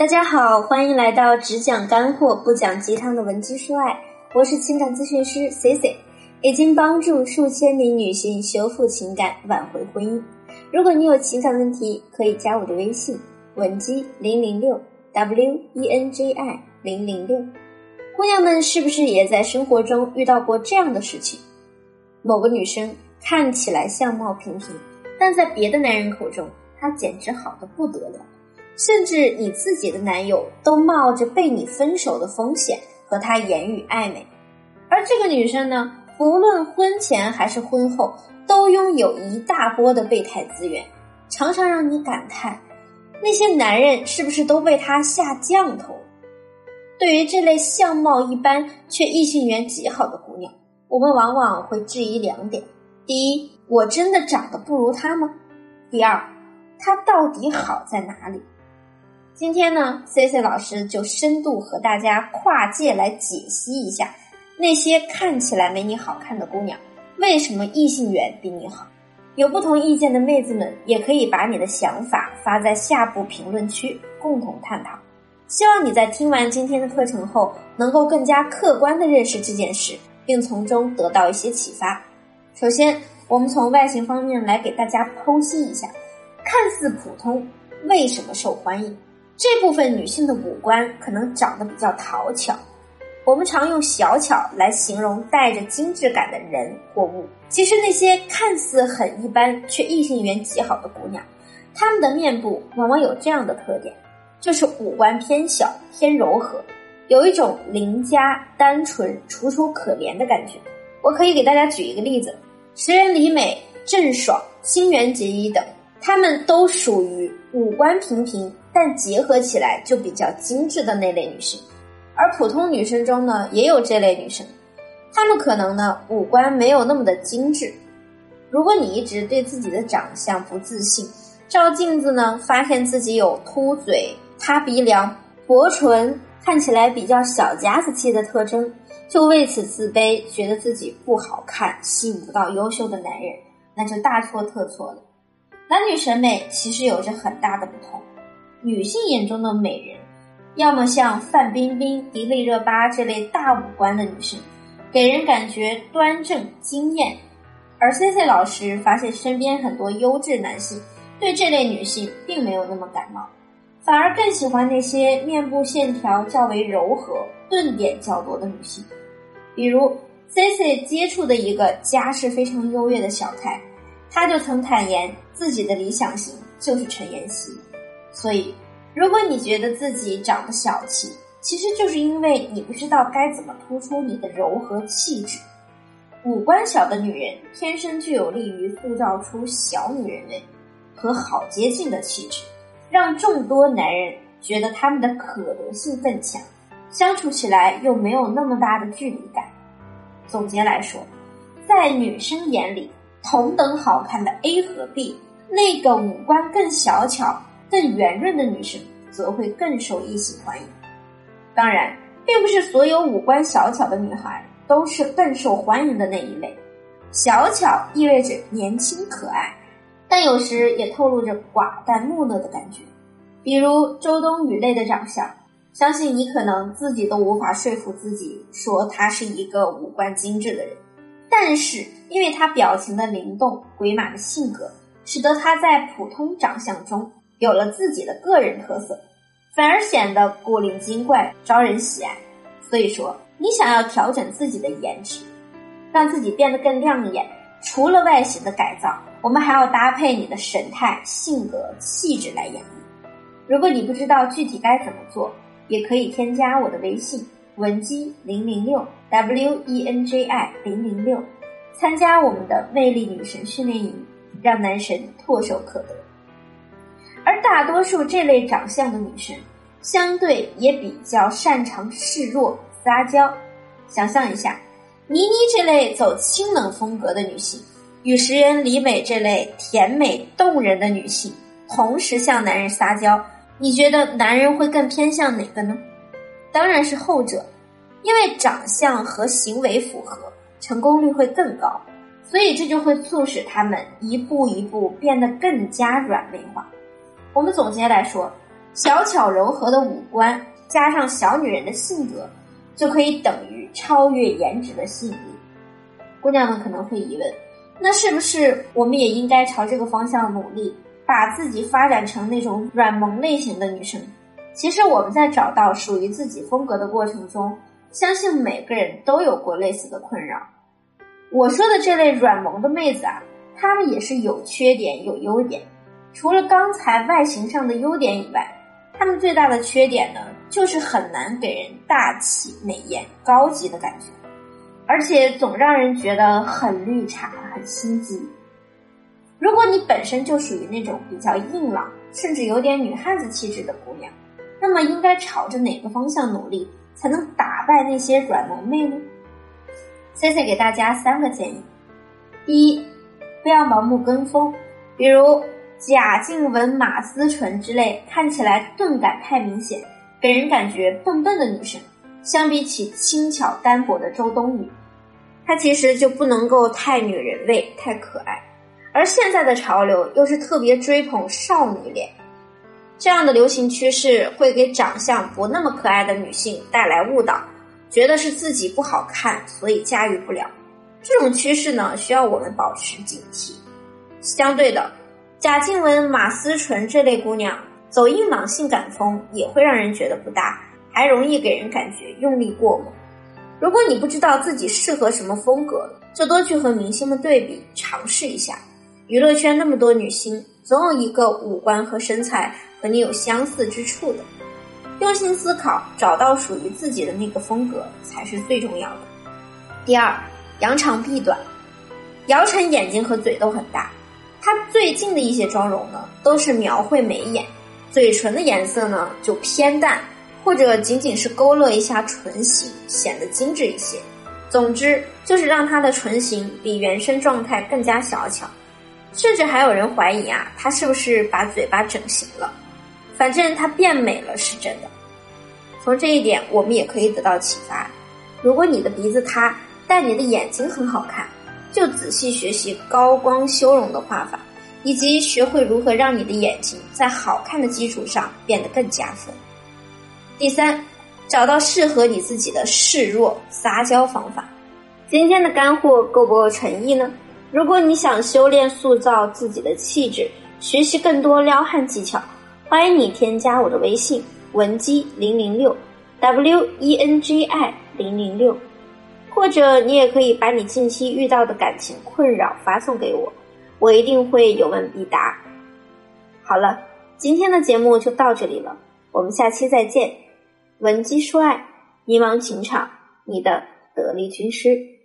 大家好，欢迎来到只讲干货不讲鸡汤的文姬说爱，我是情感咨询师 C C，已经帮助数千名女性修复情感，挽回婚姻。如果你有情感问题，可以加我的微信文姬零零六 W E N J I 零零六。姑娘们是不是也在生活中遇到过这样的事情？某个女生看起来相貌平平，但在别的男人口中，她简直好的不得了。甚至你自己的男友都冒着被你分手的风险和她言语暧昧，而这个女生呢，不论婚前还是婚后，都拥有一大波的备胎资源，常常让你感叹，那些男人是不是都被她下降头？对于这类相貌一般却异性缘极好的姑娘，我们往往会质疑两点：第一，我真的长得不如她吗？第二，她到底好在哪里？今天呢，C C 老师就深度和大家跨界来解析一下那些看起来没你好看的姑娘，为什么异性缘比你好？有不同意见的妹子们也可以把你的想法发在下部评论区，共同探讨。希望你在听完今天的课程后，能够更加客观的认识这件事，并从中得到一些启发。首先，我们从外形方面来给大家剖析一下，看似普通，为什么受欢迎？这部分女性的五官可能长得比较讨巧，我们常用小巧来形容带着精致感的人或物。其实那些看似很一般却异性缘极好的姑娘，她们的面部往往有这样的特点，就是五官偏小、偏柔和，有一种邻家、单纯、楚楚可怜的感觉。我可以给大家举一个例子：石原里美、郑爽、新垣结衣等，她们都属于五官平平。但结合起来就比较精致的那类女性，而普通女生中呢，也有这类女生，她们可能呢五官没有那么的精致。如果你一直对自己的长相不自信，照镜子呢，发现自己有凸嘴、塌鼻梁、薄唇，看起来比较小家子气的特征，就为此自卑，觉得自己不好看，吸引不到优秀的男人，那就大错特错了。男女审美其实有着很大的不同。女性眼中的美人，要么像范冰冰、迪丽热巴这类大五官的女性，给人感觉端正惊艳；而 C C 老师发现身边很多优质男性对这类女性并没有那么感冒，反而更喜欢那些面部线条较为柔和、顿点较多的女性。比如 C C 接触的一个家世非常优越的小太，他就曾坦言自己的理想型就是陈妍希。所以，如果你觉得自己长得小气，其实就是因为你不知道该怎么突出你的柔和气质。五官小的女人天生就有利于塑造出小女人味和好接近的气质，让众多男人觉得他们的可得性更强，相处起来又没有那么大的距离感。总结来说，在女生眼里，同等好看的 A 和 B，那个五官更小巧。更圆润的女生则会更受异性欢迎。当然，并不是所有五官小巧的女孩都是更受欢迎的那一类。小巧意味着年轻可爱，但有时也透露着寡淡木讷的感觉。比如周冬雨类的长相，相信你可能自己都无法说服自己说她是一个五官精致的人。但是，因为她表情的灵动、鬼马的性格，使得她在普通长相中。有了自己的个人特色，反而显得古灵精怪，招人喜爱。所以说，你想要调整自己的颜值，让自己变得更亮眼，除了外形的改造，我们还要搭配你的神态、性格、气质来演绎。如果你不知道具体该怎么做，也可以添加我的微信文姬零零六 W E N J I 零零六，参加我们的魅力女神训练营，让男神唾手可得。而大多数这类长相的女生，相对也比较擅长示弱撒娇。想象一下，倪妮这类走清冷风格的女性，与石原里美这类甜美动人的女性同时向男人撒娇，你觉得男人会更偏向哪个呢？当然是后者，因为长相和行为符合，成功率会更高，所以这就会促使他们一步一步变得更加软妹化。我们总结来说，小巧柔和的五官加上小女人的性格，就可以等于超越颜值的吸引力。姑娘们可能会疑问，那是不是我们也应该朝这个方向努力，把自己发展成那种软萌类型的女生？其实我们在找到属于自己风格的过程中，相信每个人都有过类似的困扰。我说的这类软萌的妹子啊，她们也是有缺点有优点。除了刚才外形上的优点以外，他们最大的缺点呢，就是很难给人大气、美艳、高级的感觉，而且总让人觉得很绿茶、很心机。如果你本身就属于那种比较硬朗，甚至有点女汉子气质的姑娘，那么应该朝着哪个方向努力，才能打败那些软萌妹呢？C C 给大家三个建议：第一，不要盲目跟风，比如贾静雯、马思纯之类看起来钝感太明显，给人感觉笨笨的女生，相比起轻巧单薄的周冬雨，她其实就不能够太女人味、太可爱。而现在的潮流又是特别追捧少女脸。这样的流行趋势会给长相不那么可爱的女性带来误导，觉得是自己不好看，所以驾驭不了。这种趋势呢，需要我们保持警惕。相对的，贾静雯、马思纯这类姑娘走硬朗性感风，也会让人觉得不搭，还容易给人感觉用力过猛。如果你不知道自己适合什么风格，就多去和明星们对比，尝试一下。娱乐圈那么多女星，总有一个五官和身材。和你有相似之处的，用心思考，找到属于自己的那个风格才是最重要的。第二，扬长避短。姚晨眼睛和嘴都很大，她最近的一些妆容呢，都是描绘眉眼，嘴唇的颜色呢就偏淡，或者仅仅是勾勒一下唇形，显得精致一些。总之，就是让她的唇形比原生状态更加小巧，甚至还有人怀疑啊，她是不是把嘴巴整形了？反正她变美了是真的，从这一点我们也可以得到启发。如果你的鼻子塌，但你的眼睛很好看，就仔细学习高光修容的画法，以及学会如何让你的眼睛在好看的基础上变得更加分。第三，找到适合你自己的示弱撒娇方法。今天的干货够不够诚意呢？如果你想修炼塑造自己的气质，学习更多撩汉技巧。欢迎你添加我的微信文姬零零六，W E N G I 零零六，或者你也可以把你近期遇到的感情困扰发送给我，我一定会有问必答。好了，今天的节目就到这里了，我们下期再见。文姬说爱，迷茫情场，你的得力军师。